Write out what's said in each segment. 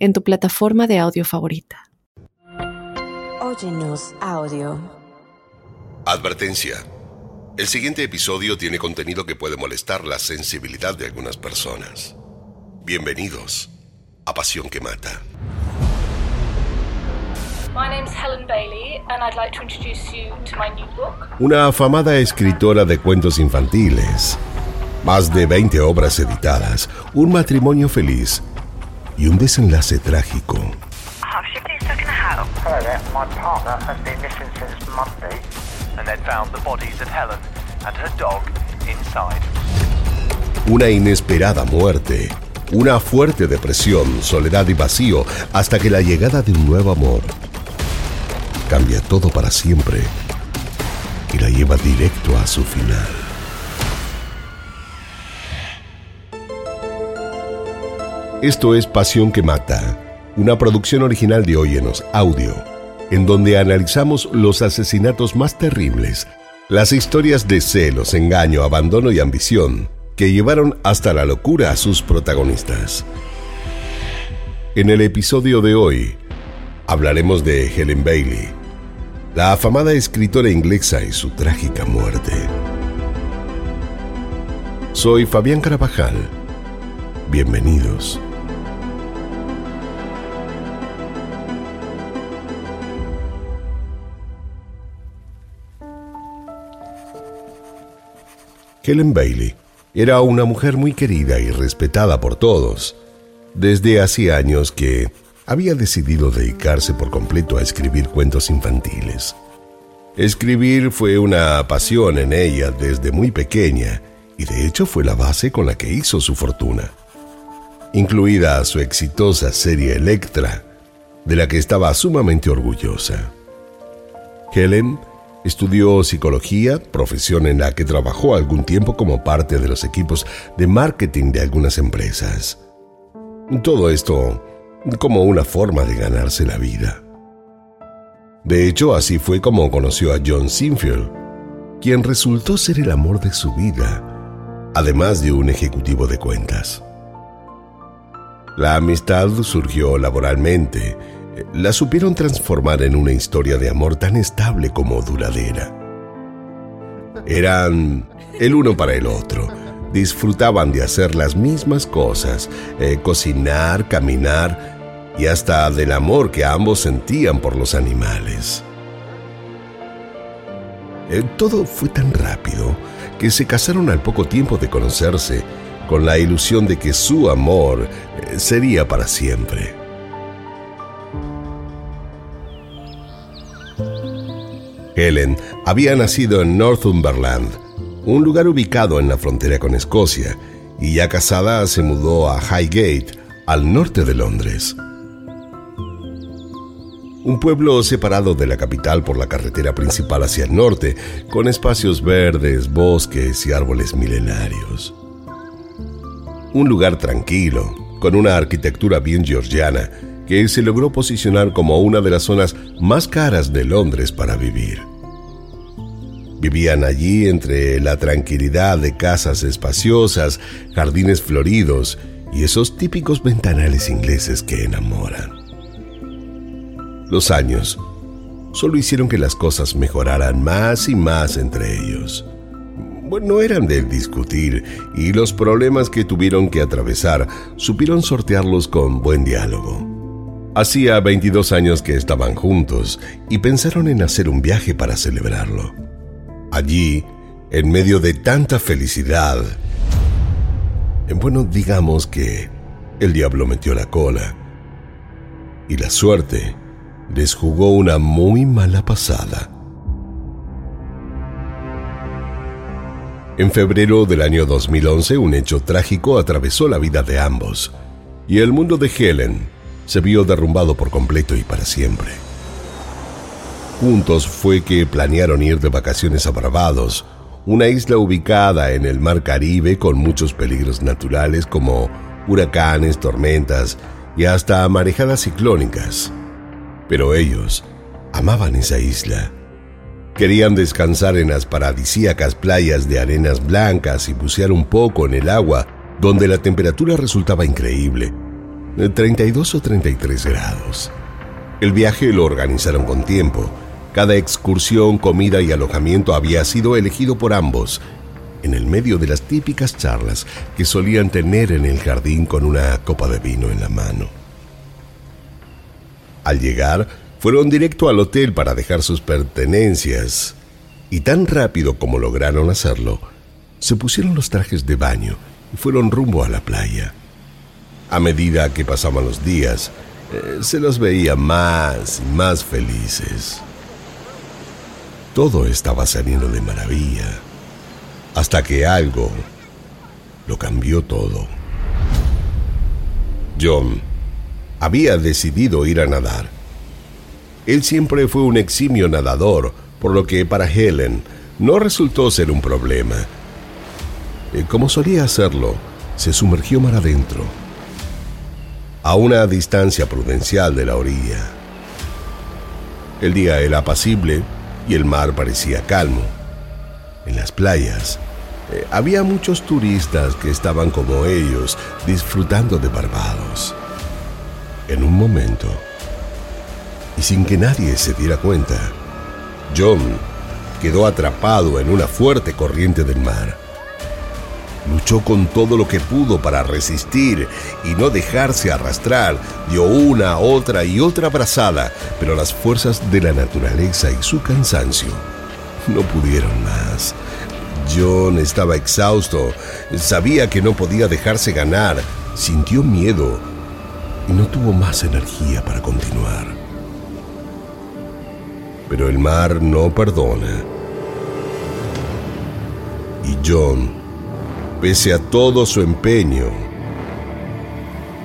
en tu plataforma de audio favorita. Óyenos audio. Advertencia. El siguiente episodio tiene contenido que puede molestar la sensibilidad de algunas personas. Bienvenidos a Pasión que Mata. Una afamada escritora de cuentos infantiles, más de 20 obras editadas, un matrimonio feliz y un desenlace trágico. Una inesperada muerte, una fuerte depresión, soledad y vacío, hasta que la llegada de un nuevo amor cambia todo para siempre y la lleva directo a su final. Esto es Pasión que Mata, una producción original de Óyenos Audio, en donde analizamos los asesinatos más terribles, las historias de celos, engaño, abandono y ambición que llevaron hasta la locura a sus protagonistas. En el episodio de hoy hablaremos de Helen Bailey, la afamada escritora inglesa y su trágica muerte. Soy Fabián Carabajal. Bienvenidos. Helen Bailey era una mujer muy querida y respetada por todos, desde hacía años que había decidido dedicarse por completo a escribir cuentos infantiles. Escribir fue una pasión en ella desde muy pequeña y de hecho fue la base con la que hizo su fortuna, incluida su exitosa serie Electra, de la que estaba sumamente orgullosa. Helen Estudió psicología, profesión en la que trabajó algún tiempo como parte de los equipos de marketing de algunas empresas. Todo esto como una forma de ganarse la vida. De hecho, así fue como conoció a John Sinfield, quien resultó ser el amor de su vida, además de un ejecutivo de cuentas. La amistad surgió laboralmente la supieron transformar en una historia de amor tan estable como duradera. Eran el uno para el otro. Disfrutaban de hacer las mismas cosas, eh, cocinar, caminar y hasta del amor que ambos sentían por los animales. Eh, todo fue tan rápido que se casaron al poco tiempo de conocerse con la ilusión de que su amor eh, sería para siempre. Helen había nacido en Northumberland, un lugar ubicado en la frontera con Escocia, y ya casada se mudó a Highgate, al norte de Londres. Un pueblo separado de la capital por la carretera principal hacia el norte, con espacios verdes, bosques y árboles milenarios. Un lugar tranquilo, con una arquitectura bien georgiana, que se logró posicionar como una de las zonas más caras de Londres para vivir. Vivían allí entre la tranquilidad de casas espaciosas, jardines floridos y esos típicos ventanales ingleses que enamoran. Los años solo hicieron que las cosas mejoraran más y más entre ellos. Bueno, no eran de discutir y los problemas que tuvieron que atravesar supieron sortearlos con buen diálogo. Hacía 22 años que estaban juntos y pensaron en hacer un viaje para celebrarlo. Allí, en medio de tanta felicidad, bueno, digamos que el diablo metió la cola y la suerte les jugó una muy mala pasada. En febrero del año 2011 un hecho trágico atravesó la vida de ambos y el mundo de Helen se vio derrumbado por completo y para siempre. Juntos fue que planearon ir de vacaciones a Barbados, una isla ubicada en el Mar Caribe con muchos peligros naturales como huracanes, tormentas y hasta marejadas ciclónicas. Pero ellos amaban esa isla. Querían descansar en las paradisíacas playas de arenas blancas y bucear un poco en el agua, donde la temperatura resultaba increíble, 32 o 33 grados. El viaje lo organizaron con tiempo. Cada excursión, comida y alojamiento había sido elegido por ambos, en el medio de las típicas charlas que solían tener en el jardín con una copa de vino en la mano. Al llegar, fueron directo al hotel para dejar sus pertenencias y tan rápido como lograron hacerlo, se pusieron los trajes de baño y fueron rumbo a la playa. A medida que pasaban los días, eh, se los veía más y más felices. Todo estaba saliendo de maravilla, hasta que algo lo cambió todo. John había decidido ir a nadar. Él siempre fue un eximio nadador, por lo que para Helen no resultó ser un problema. Eh, como solía hacerlo, se sumergió mar adentro a una distancia prudencial de la orilla. El día era apacible y el mar parecía calmo. En las playas eh, había muchos turistas que estaban como ellos disfrutando de Barbados. En un momento, y sin que nadie se diera cuenta, John quedó atrapado en una fuerte corriente del mar. Luchó con todo lo que pudo para resistir y no dejarse arrastrar. Dio una, otra y otra brazada, pero las fuerzas de la naturaleza y su cansancio no pudieron más. John estaba exhausto, sabía que no podía dejarse ganar, sintió miedo y no tuvo más energía para continuar. Pero el mar no perdona. Y John pese a todo su empeño,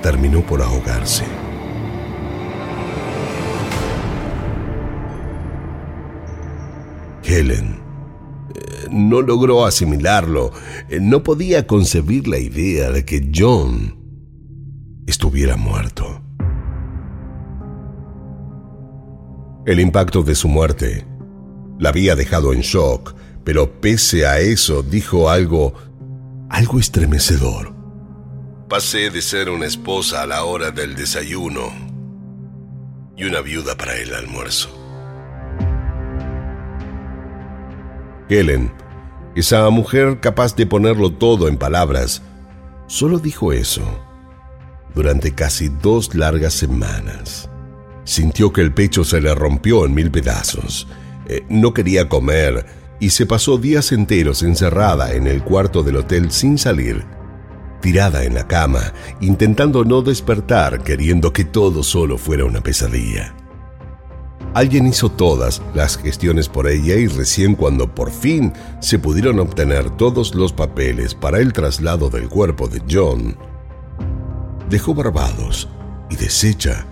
terminó por ahogarse. Helen eh, no logró asimilarlo, eh, no podía concebir la idea de que John estuviera muerto. El impacto de su muerte la había dejado en shock, pero pese a eso dijo algo algo estremecedor. Pasé de ser una esposa a la hora del desayuno y una viuda para el almuerzo. Helen, esa mujer capaz de ponerlo todo en palabras, solo dijo eso durante casi dos largas semanas. Sintió que el pecho se le rompió en mil pedazos. Eh, no quería comer y se pasó días enteros encerrada en el cuarto del hotel sin salir, tirada en la cama, intentando no despertar, queriendo que todo solo fuera una pesadilla. Alguien hizo todas las gestiones por ella y recién cuando por fin se pudieron obtener todos los papeles para el traslado del cuerpo de John, dejó Barbados y deshecha,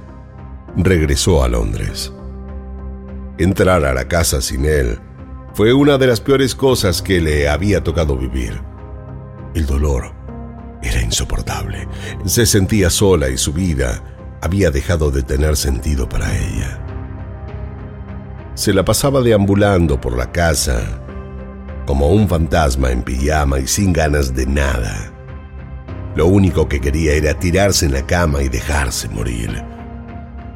regresó a Londres. Entrar a la casa sin él fue una de las peores cosas que le había tocado vivir. El dolor era insoportable. Se sentía sola y su vida había dejado de tener sentido para ella. Se la pasaba deambulando por la casa como un fantasma en pijama y sin ganas de nada. Lo único que quería era tirarse en la cama y dejarse morir.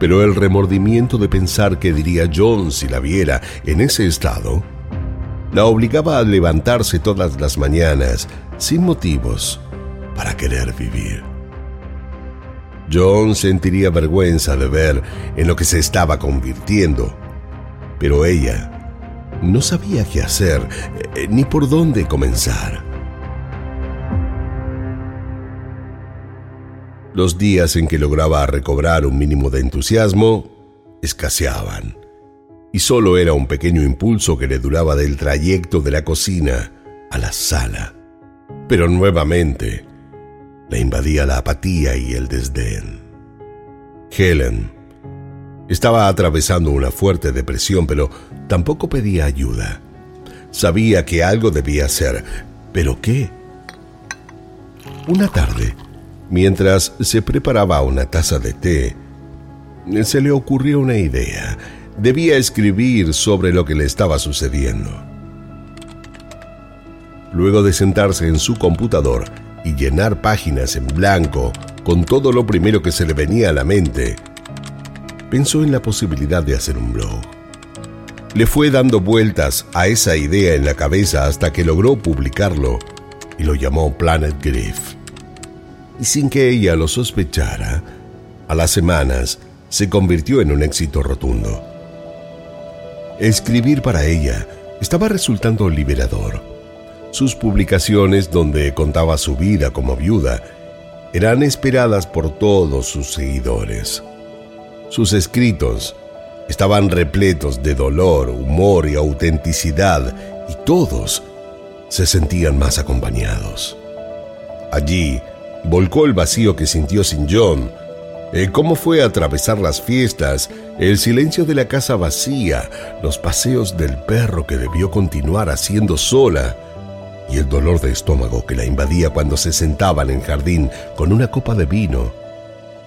Pero el remordimiento de pensar que diría John si la viera en ese estado la obligaba a levantarse todas las mañanas sin motivos para querer vivir. John sentiría vergüenza de ver en lo que se estaba convirtiendo, pero ella no sabía qué hacer eh, ni por dónde comenzar. Los días en que lograba recobrar un mínimo de entusiasmo escaseaban y solo era un pequeño impulso que le duraba del trayecto de la cocina a la sala. Pero nuevamente le invadía la apatía y el desdén. Helen estaba atravesando una fuerte depresión, pero tampoco pedía ayuda. Sabía que algo debía hacer, pero ¿qué? Una tarde, mientras se preparaba una taza de té, se le ocurrió una idea. Debía escribir sobre lo que le estaba sucediendo. Luego de sentarse en su computador y llenar páginas en blanco con todo lo primero que se le venía a la mente, pensó en la posibilidad de hacer un blog. Le fue dando vueltas a esa idea en la cabeza hasta que logró publicarlo y lo llamó Planet Griff. Y sin que ella lo sospechara, a las semanas se convirtió en un éxito rotundo. Escribir para ella estaba resultando liberador. Sus publicaciones, donde contaba su vida como viuda, eran esperadas por todos sus seguidores. Sus escritos estaban repletos de dolor, humor y autenticidad, y todos se sentían más acompañados. Allí volcó el vacío que sintió sin John, cómo fue atravesar las fiestas, el silencio de la casa vacía, los paseos del perro que debió continuar haciendo sola, y el dolor de estómago que la invadía cuando se sentaban en el jardín con una copa de vino,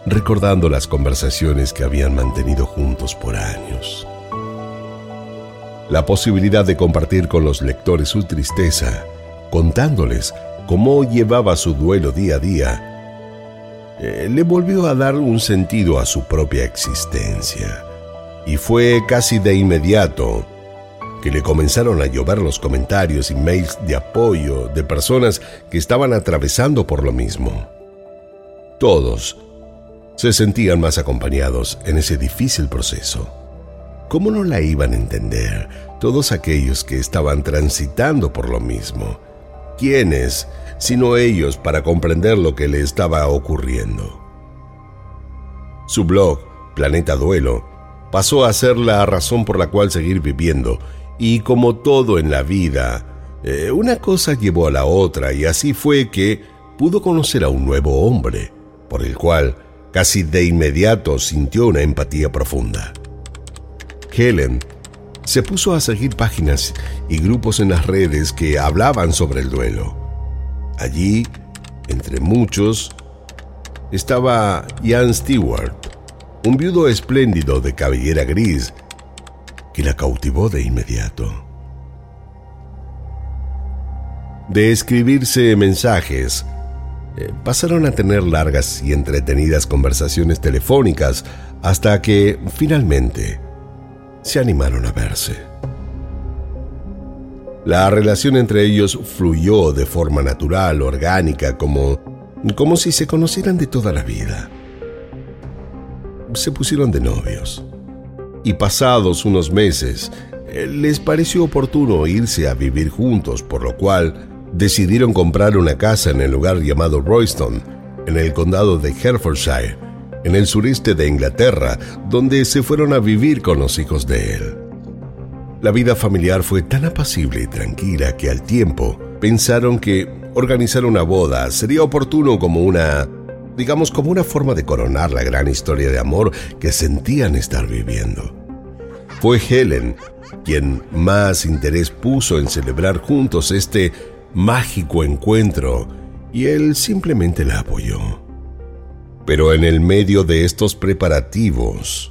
recordando las conversaciones que habían mantenido juntos por años. La posibilidad de compartir con los lectores su tristeza, contándoles cómo llevaba su duelo día a día, eh, le volvió a dar un sentido a su propia existencia. Y fue casi de inmediato que le comenzaron a llover los comentarios y mails de apoyo de personas que estaban atravesando por lo mismo. Todos se sentían más acompañados en ese difícil proceso. ¿Cómo no la iban a entender todos aquellos que estaban transitando por lo mismo? ¿Quiénes sino ellos para comprender lo que le estaba ocurriendo. Su blog, Planeta Duelo, pasó a ser la razón por la cual seguir viviendo, y como todo en la vida, eh, una cosa llevó a la otra, y así fue que pudo conocer a un nuevo hombre, por el cual casi de inmediato sintió una empatía profunda. Helen se puso a seguir páginas y grupos en las redes que hablaban sobre el duelo. Allí, entre muchos, estaba Ian Stewart, un viudo espléndido de cabellera gris que la cautivó de inmediato. De escribirse mensajes, eh, pasaron a tener largas y entretenidas conversaciones telefónicas hasta que, finalmente, se animaron a verse. La relación entre ellos fluyó de forma natural, orgánica, como, como si se conocieran de toda la vida. Se pusieron de novios. Y pasados unos meses, eh, les pareció oportuno irse a vivir juntos, por lo cual decidieron comprar una casa en el lugar llamado Royston, en el condado de Herefordshire, en el sureste de Inglaterra, donde se fueron a vivir con los hijos de él. La vida familiar fue tan apacible y tranquila que al tiempo pensaron que organizar una boda sería oportuno como una, digamos, como una forma de coronar la gran historia de amor que sentían estar viviendo. Fue Helen quien más interés puso en celebrar juntos este mágico encuentro y él simplemente la apoyó. Pero en el medio de estos preparativos,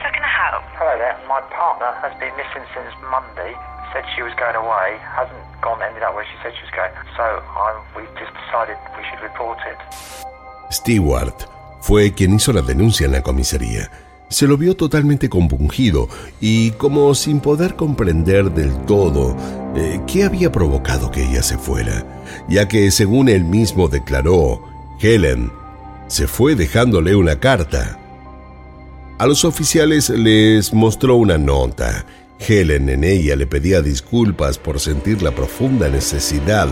My partner has been missing since Monday. Said she was going away, hasn't gone, ended up where she said she was going. So I'm, we've just decided we should report it. Stewart fue quien hizo la denuncia en la comisaría. Se lo vio totalmente compungido y como sin poder comprender del todo eh, qué había provocado que ella se fuera, ya que según él mismo declaró, Helen se fue dejándole una carta. A los oficiales les mostró una nota. Helen en ella le pedía disculpas por sentir la profunda necesidad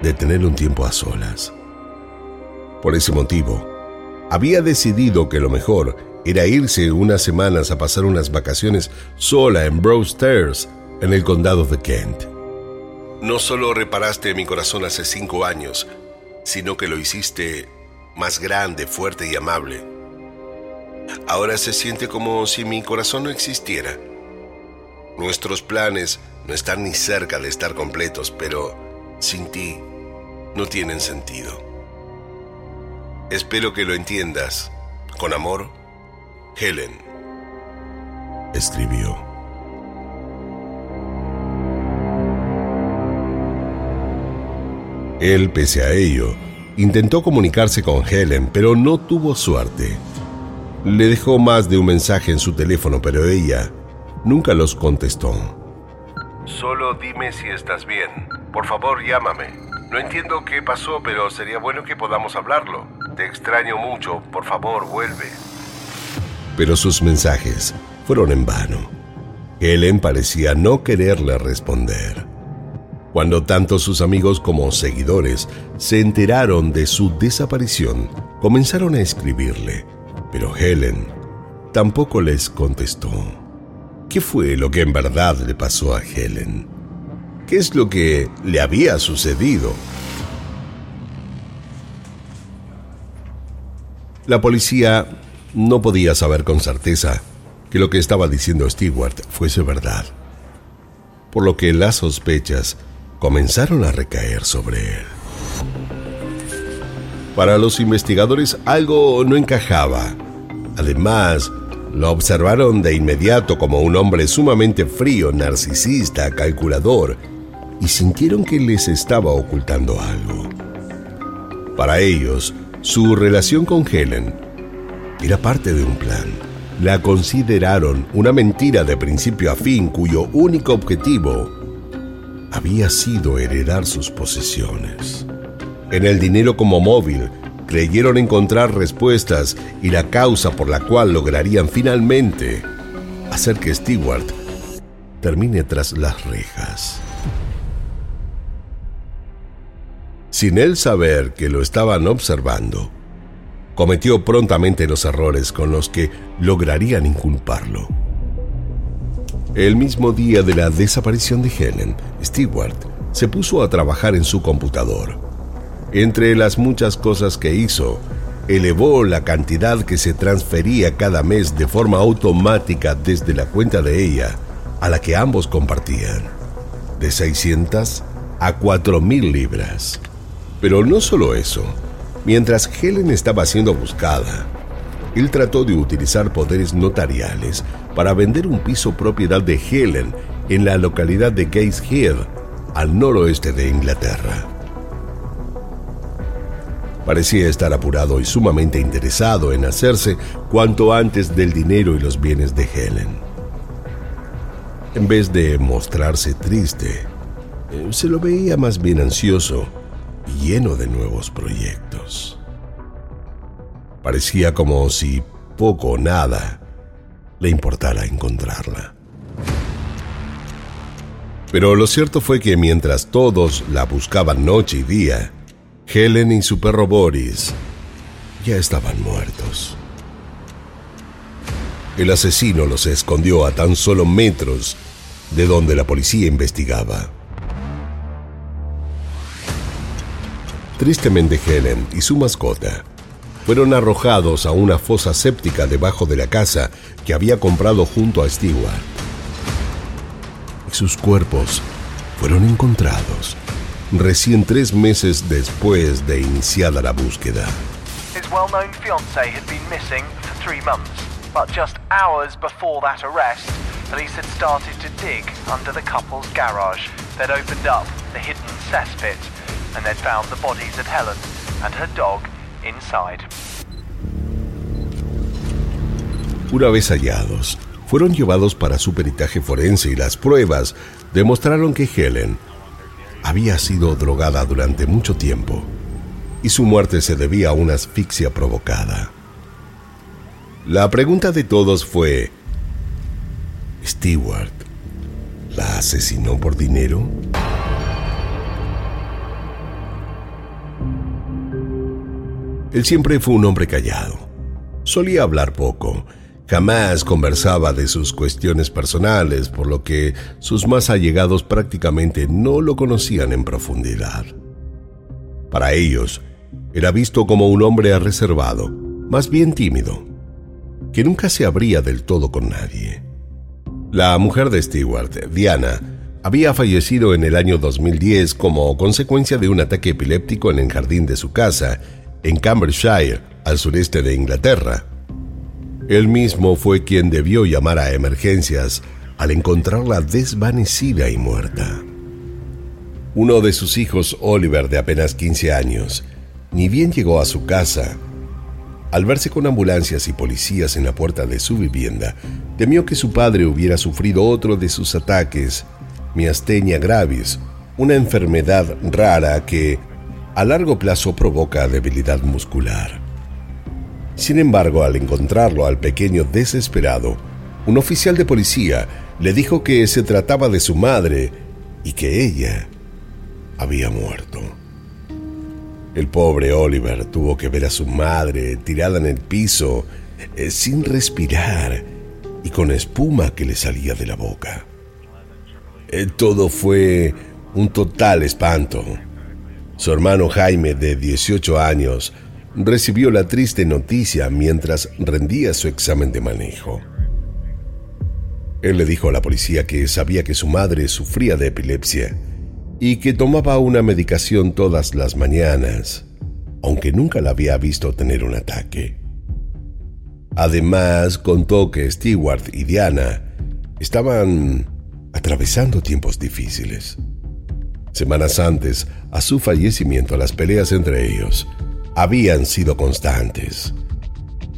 de tener un tiempo a solas. Por ese motivo, había decidido que lo mejor era irse unas semanas a pasar unas vacaciones sola en Stairs, en el condado de Kent. No solo reparaste mi corazón hace cinco años, sino que lo hiciste más grande, fuerte y amable. Ahora se siente como si mi corazón no existiera. Nuestros planes no están ni cerca de estar completos, pero sin ti no tienen sentido. Espero que lo entiendas. Con amor, Helen escribió. Él, pese a ello, intentó comunicarse con Helen, pero no tuvo suerte. Le dejó más de un mensaje en su teléfono, pero ella nunca los contestó. Solo dime si estás bien. Por favor, llámame. No entiendo qué pasó, pero sería bueno que podamos hablarlo. Te extraño mucho. Por favor, vuelve pero sus mensajes fueron en vano. Helen parecía no quererle responder. Cuando tanto sus amigos como seguidores se enteraron de su desaparición, comenzaron a escribirle, pero Helen tampoco les contestó. ¿Qué fue lo que en verdad le pasó a Helen? ¿Qué es lo que le había sucedido? La policía no podía saber con certeza que lo que estaba diciendo Stewart fuese verdad, por lo que las sospechas comenzaron a recaer sobre él. Para los investigadores algo no encajaba. Además, lo observaron de inmediato como un hombre sumamente frío, narcisista, calculador, y sintieron que les estaba ocultando algo. Para ellos, su relación con Helen era parte de un plan. La consideraron una mentira de principio a fin cuyo único objetivo había sido heredar sus posesiones. En el dinero como móvil, creyeron encontrar respuestas y la causa por la cual lograrían finalmente hacer que Stewart termine tras las rejas. Sin él saber que lo estaban observando, cometió prontamente los errores con los que lograrían inculparlo. El mismo día de la desaparición de Helen, Stewart se puso a trabajar en su computador. Entre las muchas cosas que hizo, elevó la cantidad que se transfería cada mes de forma automática desde la cuenta de ella a la que ambos compartían, de 600 a 4.000 libras. Pero no solo eso, Mientras Helen estaba siendo buscada, él trató de utilizar poderes notariales para vender un piso propiedad de Helen en la localidad de Gateshead, al noroeste de Inglaterra. Parecía estar apurado y sumamente interesado en hacerse cuanto antes del dinero y los bienes de Helen. En vez de mostrarse triste, eh, se lo veía más bien ansioso lleno de nuevos proyectos. Parecía como si poco o nada le importara encontrarla. Pero lo cierto fue que mientras todos la buscaban noche y día, Helen y su perro Boris ya estaban muertos. El asesino los escondió a tan solo metros de donde la policía investigaba. Tristemente Helen y su mascota fueron arrojados a una fosa séptica debajo de la casa que había comprado junto a Stewart. Y sus cuerpos fueron encontrados recién tres meses después de iniciada la búsqueda. His well-known fiancée had been missing for three months. But just hours before that arrest, police had started to dig under the couple's garage. They'd opened up the hidden cesspit and they'd found the bodies of Helen and her dog inside. Una vez hallados, fueron llevados para su peritaje forense y las pruebas demostraron que Helen había sido drogada durante mucho tiempo y su muerte se debía a una asfixia provocada. La pregunta de todos fue, ¿Stewart la asesinó por dinero? Él siempre fue un hombre callado. Solía hablar poco. Jamás conversaba de sus cuestiones personales, por lo que sus más allegados prácticamente no lo conocían en profundidad. Para ellos, era visto como un hombre reservado, más bien tímido, que nunca se abría del todo con nadie. La mujer de Stewart, Diana, había fallecido en el año 2010 como consecuencia de un ataque epiléptico en el jardín de su casa, en Cambridgeshire, al sureste de Inglaterra. Él mismo fue quien debió llamar a emergencias al encontrarla desvanecida y muerta. Uno de sus hijos, Oliver, de apenas 15 años, ni bien llegó a su casa, al verse con ambulancias y policías en la puerta de su vivienda, temió que su padre hubiera sufrido otro de sus ataques, miastenia gravis, una enfermedad rara que a largo plazo provoca debilidad muscular. Sin embargo, al encontrarlo al pequeño desesperado, un oficial de policía le dijo que se trataba de su madre y que ella había muerto. El pobre Oliver tuvo que ver a su madre tirada en el piso, eh, sin respirar y con espuma que le salía de la boca. Eh, todo fue un total espanto. Su hermano Jaime, de 18 años, recibió la triste noticia mientras rendía su examen de manejo. Él le dijo a la policía que sabía que su madre sufría de epilepsia y que tomaba una medicación todas las mañanas, aunque nunca la había visto tener un ataque. Además, contó que Stewart y Diana estaban atravesando tiempos difíciles. Semanas antes a su fallecimiento, las peleas entre ellos habían sido constantes.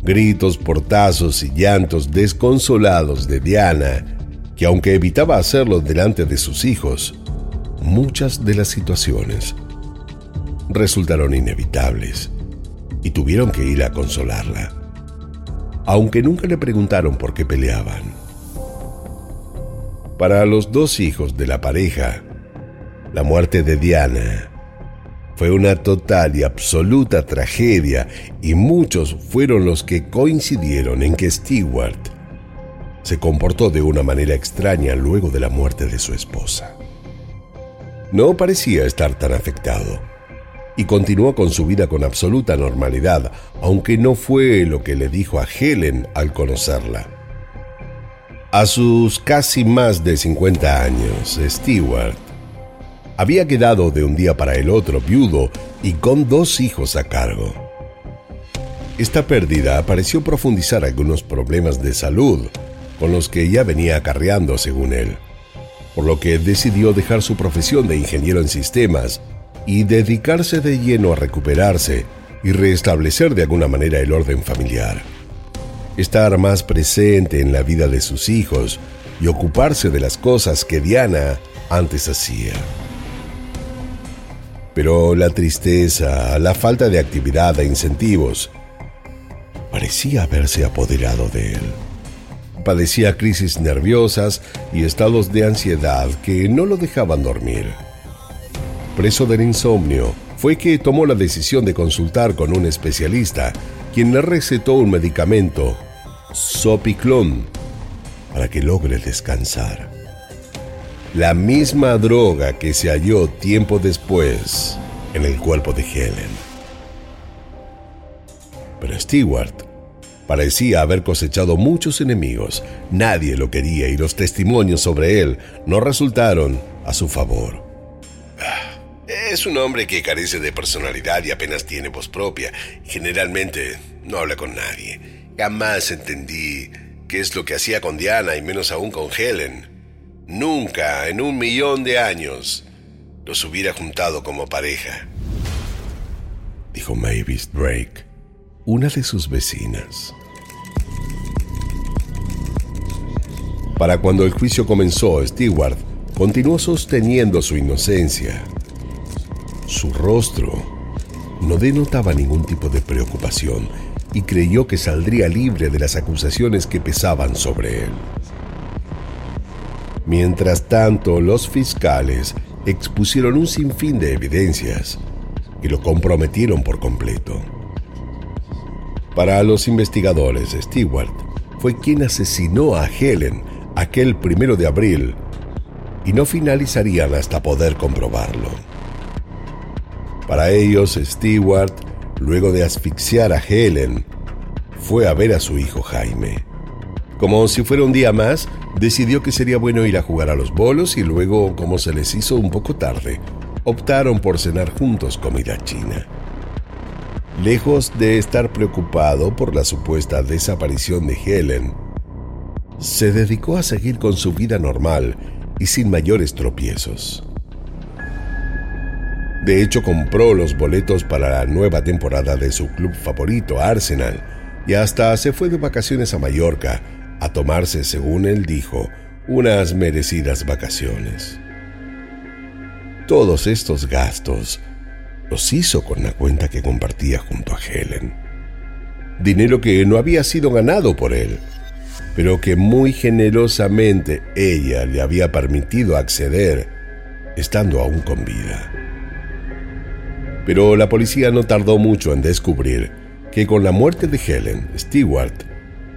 Gritos, portazos y llantos desconsolados de Diana, que aunque evitaba hacerlo delante de sus hijos, muchas de las situaciones resultaron inevitables y tuvieron que ir a consolarla, aunque nunca le preguntaron por qué peleaban. Para los dos hijos de la pareja, la muerte de Diana fue una total y absoluta tragedia y muchos fueron los que coincidieron en que Stewart se comportó de una manera extraña luego de la muerte de su esposa no parecía estar tan afectado y continuó con su vida con absoluta normalidad, aunque no fue lo que le dijo a Helen al conocerla. A sus casi más de 50 años, Stewart había quedado de un día para el otro viudo y con dos hijos a cargo. Esta pérdida pareció profundizar algunos problemas de salud con los que ya venía acarreando según él por lo que decidió dejar su profesión de ingeniero en sistemas y dedicarse de lleno a recuperarse y restablecer de alguna manera el orden familiar. Estar más presente en la vida de sus hijos y ocuparse de las cosas que Diana antes hacía. Pero la tristeza, la falta de actividad e incentivos parecía haberse apoderado de él padecía crisis nerviosas y estados de ansiedad que no lo dejaban dormir. Preso del insomnio, fue que tomó la decisión de consultar con un especialista, quien le recetó un medicamento, Sopiclón, para que logre descansar. La misma droga que se halló tiempo después en el cuerpo de Helen. Pero Stewart Parecía haber cosechado muchos enemigos, nadie lo quería y los testimonios sobre él no resultaron a su favor. Ah, es un hombre que carece de personalidad y apenas tiene voz propia. Generalmente no habla con nadie. Jamás entendí qué es lo que hacía con Diana y menos aún con Helen. Nunca en un millón de años los hubiera juntado como pareja. Dijo Mavis Drake, una de sus vecinas. Para cuando el juicio comenzó, Stewart continuó sosteniendo su inocencia. Su rostro no denotaba ningún tipo de preocupación y creyó que saldría libre de las acusaciones que pesaban sobre él. Mientras tanto, los fiscales expusieron un sinfín de evidencias que lo comprometieron por completo. Para los investigadores, Stewart fue quien asesinó a Helen aquel primero de abril y no finalizarían hasta poder comprobarlo. Para ellos, Stewart, luego de asfixiar a Helen, fue a ver a su hijo Jaime. Como si fuera un día más, decidió que sería bueno ir a jugar a los bolos y luego, como se les hizo un poco tarde, optaron por cenar juntos comida china. Lejos de estar preocupado por la supuesta desaparición de Helen, se dedicó a seguir con su vida normal y sin mayores tropiezos. De hecho, compró los boletos para la nueva temporada de su club favorito, Arsenal, y hasta se fue de vacaciones a Mallorca a tomarse, según él dijo, unas merecidas vacaciones. Todos estos gastos los hizo con la cuenta que compartía junto a Helen. Dinero que no había sido ganado por él, pero que muy generosamente ella le había permitido acceder estando aún con vida. Pero la policía no tardó mucho en descubrir que con la muerte de Helen, Stewart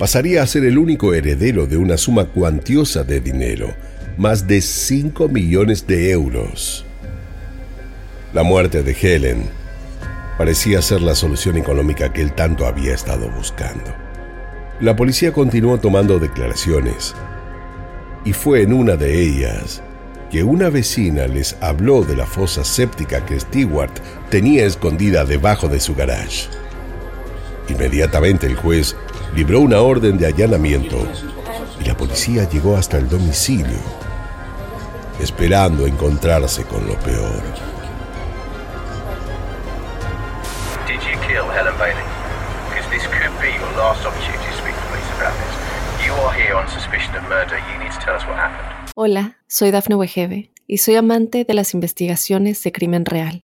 pasaría a ser el único heredero de una suma cuantiosa de dinero, más de 5 millones de euros. La muerte de Helen parecía ser la solución económica que él tanto había estado buscando. La policía continuó tomando declaraciones y fue en una de ellas que una vecina les habló de la fosa séptica que Stewart tenía escondida debajo de su garage. Inmediatamente el juez libró una orden de allanamiento y la policía llegó hasta el domicilio, esperando encontrarse con lo peor. Hola, soy Dafne Wegebe y soy amante de las investigaciones de crimen real.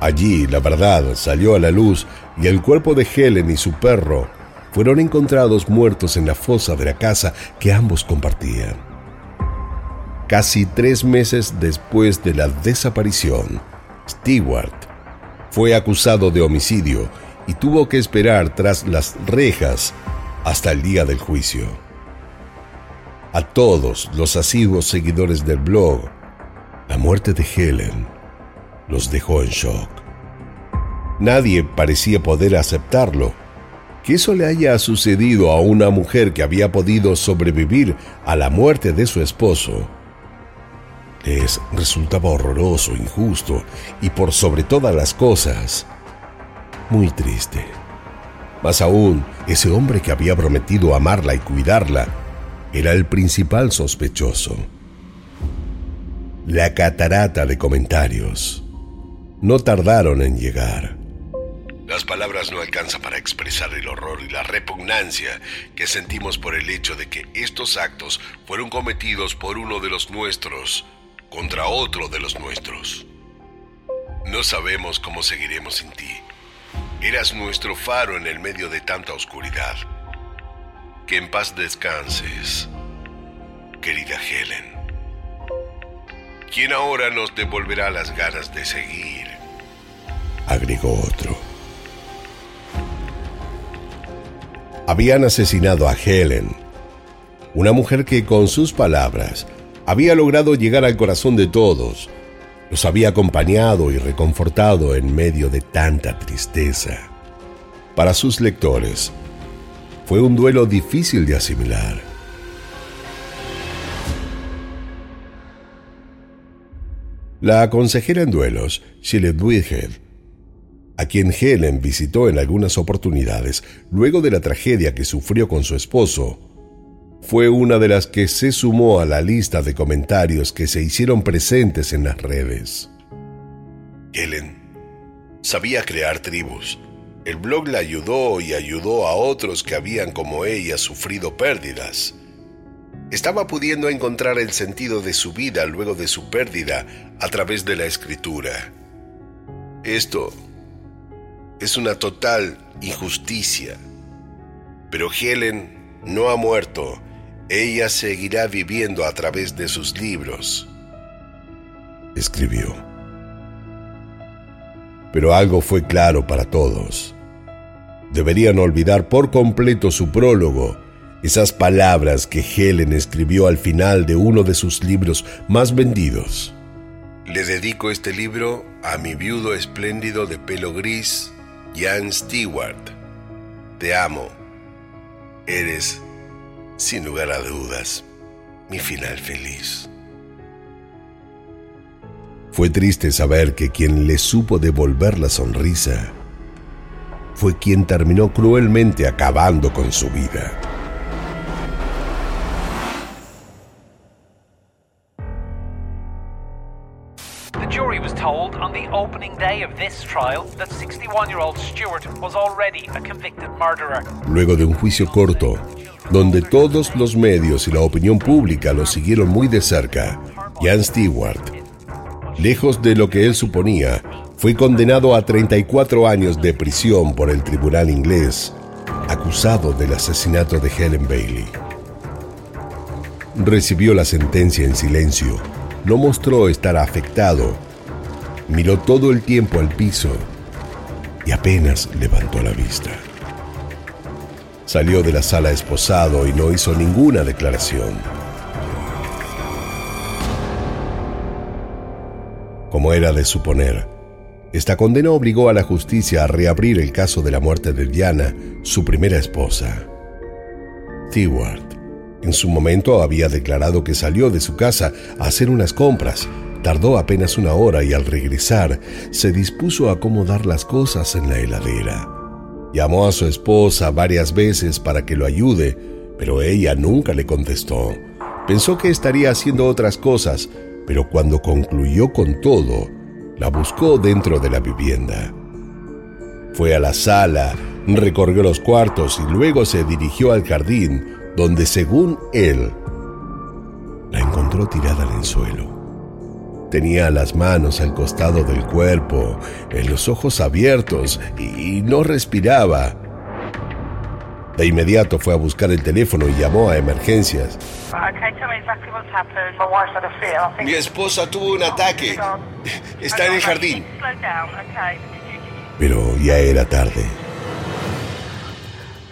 Allí, la verdad salió a la luz y el cuerpo de Helen y su perro fueron encontrados muertos en la fosa de la casa que ambos compartían. Casi tres meses después de la desaparición, Stewart fue acusado de homicidio y tuvo que esperar tras las rejas hasta el día del juicio. A todos los asiduos seguidores del blog, la muerte de Helen los dejó en shock. Nadie parecía poder aceptarlo. Que eso le haya sucedido a una mujer que había podido sobrevivir a la muerte de su esposo les resultaba horroroso, injusto y por sobre todas las cosas, muy triste. Más aún, ese hombre que había prometido amarla y cuidarla era el principal sospechoso. La catarata de comentarios no tardaron en llegar. Las palabras no alcanzan para expresar el horror y la repugnancia que sentimos por el hecho de que estos actos fueron cometidos por uno de los nuestros contra otro de los nuestros. No sabemos cómo seguiremos sin ti. Eras nuestro faro en el medio de tanta oscuridad. Que en paz descanses, querida Helen. ¿Quién ahora nos devolverá las ganas de seguir? agregó otro. Habían asesinado a Helen, una mujer que con sus palabras había logrado llegar al corazón de todos, los había acompañado y reconfortado en medio de tanta tristeza. Para sus lectores, fue un duelo difícil de asimilar. La consejera en duelos, Shelley Whitehead, a quien Helen visitó en algunas oportunidades luego de la tragedia que sufrió con su esposo, fue una de las que se sumó a la lista de comentarios que se hicieron presentes en las redes. Helen sabía crear tribus. El blog la ayudó y ayudó a otros que habían como ella sufrido pérdidas. Estaba pudiendo encontrar el sentido de su vida luego de su pérdida a través de la escritura. Esto es una total injusticia. Pero Helen no ha muerto ella seguirá viviendo a través de sus libros. Escribió. Pero algo fue claro para todos. Deberían olvidar por completo su prólogo, esas palabras que Helen escribió al final de uno de sus libros más vendidos. Le dedico este libro a mi viudo espléndido de pelo gris, Jan Stewart. Te amo. Eres sin lugar a dudas, mi final feliz. Fue triste saber que quien le supo devolver la sonrisa fue quien terminó cruelmente acabando con su vida. Opening day of this trial that 61-year-old Stewart was already a convicted murderer. Luego de un juicio corto, donde todos los medios y la opinión pública lo siguieron muy de cerca, Jan Stewart, lejos de lo que él suponía, fue condenado a 34 años de prisión por el tribunal inglés, acusado del asesinato de Helen Bailey. Recibió la sentencia en silencio, no mostró estar afectado, miró todo el tiempo al piso y apenas levantó la vista. Salió de la sala esposado y no hizo ninguna declaración. Como era de suponer, esta condena obligó a la justicia a reabrir el caso de la muerte de Diana, su primera esposa. Stewart, en su momento había declarado que salió de su casa a hacer unas compras. Tardó apenas una hora y al regresar se dispuso a acomodar las cosas en la heladera. Llamó a su esposa varias veces para que lo ayude, pero ella nunca le contestó. Pensó que estaría haciendo otras cosas, pero cuando concluyó con todo, la buscó dentro de la vivienda. Fue a la sala, recorrió los cuartos y luego se dirigió al jardín, donde según él, la encontró tirada en el suelo. Tenía las manos al costado del cuerpo, los ojos abiertos y no respiraba. De inmediato fue a buscar el teléfono y llamó a emergencias. Mi esposa tuvo un ataque. Está en el jardín. Pero ya era tarde.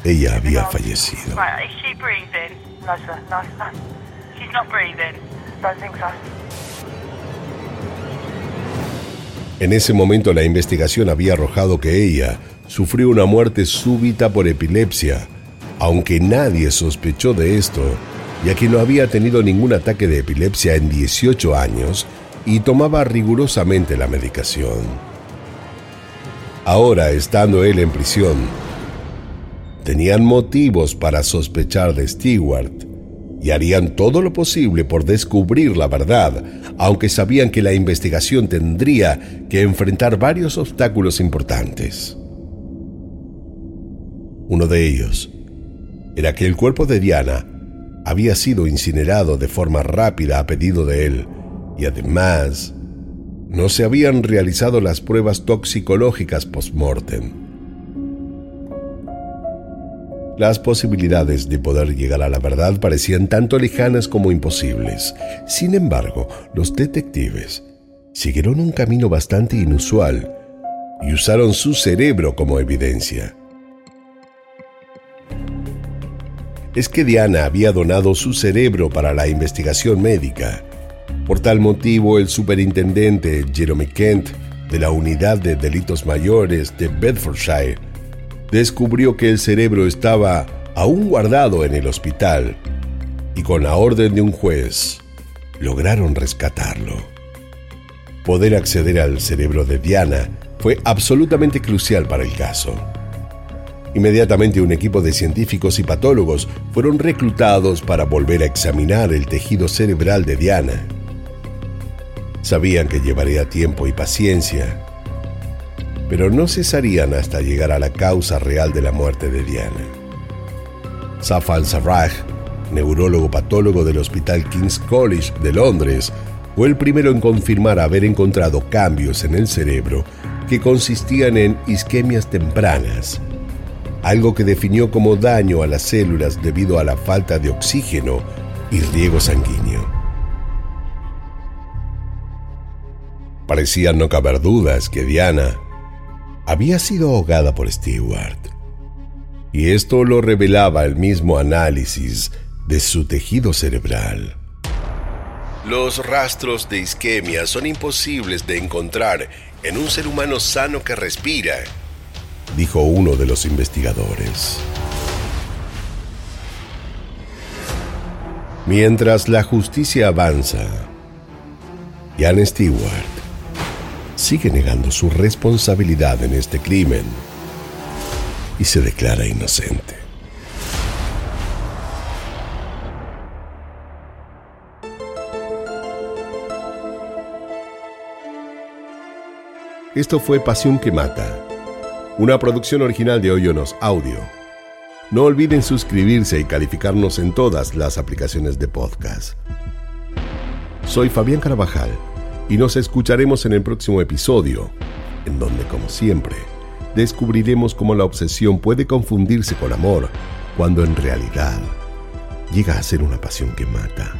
Ella había fallecido. En ese momento la investigación había arrojado que ella sufrió una muerte súbita por epilepsia, aunque nadie sospechó de esto, ya que no había tenido ningún ataque de epilepsia en 18 años y tomaba rigurosamente la medicación. Ahora, estando él en prisión, tenían motivos para sospechar de Stewart y harían todo lo posible por descubrir la verdad, aunque sabían que la investigación tendría que enfrentar varios obstáculos importantes. Uno de ellos era que el cuerpo de Diana había sido incinerado de forma rápida a pedido de él y además no se habían realizado las pruebas toxicológicas post-mortem. Las posibilidades de poder llegar a la verdad parecían tanto lejanas como imposibles. Sin embargo, los detectives siguieron un camino bastante inusual y usaron su cerebro como evidencia. Es que Diana había donado su cerebro para la investigación médica. Por tal motivo, el superintendente Jeremy Kent de la Unidad de Delitos Mayores de Bedfordshire descubrió que el cerebro estaba aún guardado en el hospital y con la orden de un juez lograron rescatarlo. Poder acceder al cerebro de Diana fue absolutamente crucial para el caso. Inmediatamente un equipo de científicos y patólogos fueron reclutados para volver a examinar el tejido cerebral de Diana. Sabían que llevaría tiempo y paciencia, pero no cesarían hasta llegar a la causa real de la muerte de Diana. Safan Sarraj, neurólogo patólogo del Hospital King's College de Londres, fue el primero en confirmar haber encontrado cambios en el cerebro que consistían en isquemias tempranas, algo que definió como daño a las células debido a la falta de oxígeno y riego sanguíneo. Parecía no caber dudas que Diana había sido ahogada por Stewart. Y esto lo revelaba el mismo análisis de su tejido cerebral. Los rastros de isquemia son imposibles de encontrar en un ser humano sano que respira, dijo uno de los investigadores. Mientras la justicia avanza, Jan Stewart sigue negando su responsabilidad en este crimen y se declara inocente. Esto fue Pasión que Mata, una producción original de Hoyonos Audio. No olviden suscribirse y calificarnos en todas las aplicaciones de podcast. Soy Fabián Carabajal y nos escucharemos en el próximo episodio, en donde, como siempre, descubriremos cómo la obsesión puede confundirse con amor cuando en realidad llega a ser una pasión que mata.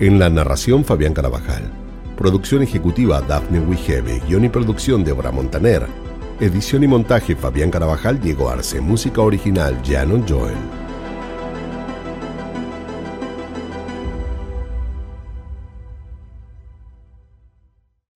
En la narración Fabián Carabajal. Producción ejecutiva Daphne Wigebe, guion y producción Débora Montaner. Edición y montaje Fabián Carabajal, Diego Arce. Música original Janon Joel.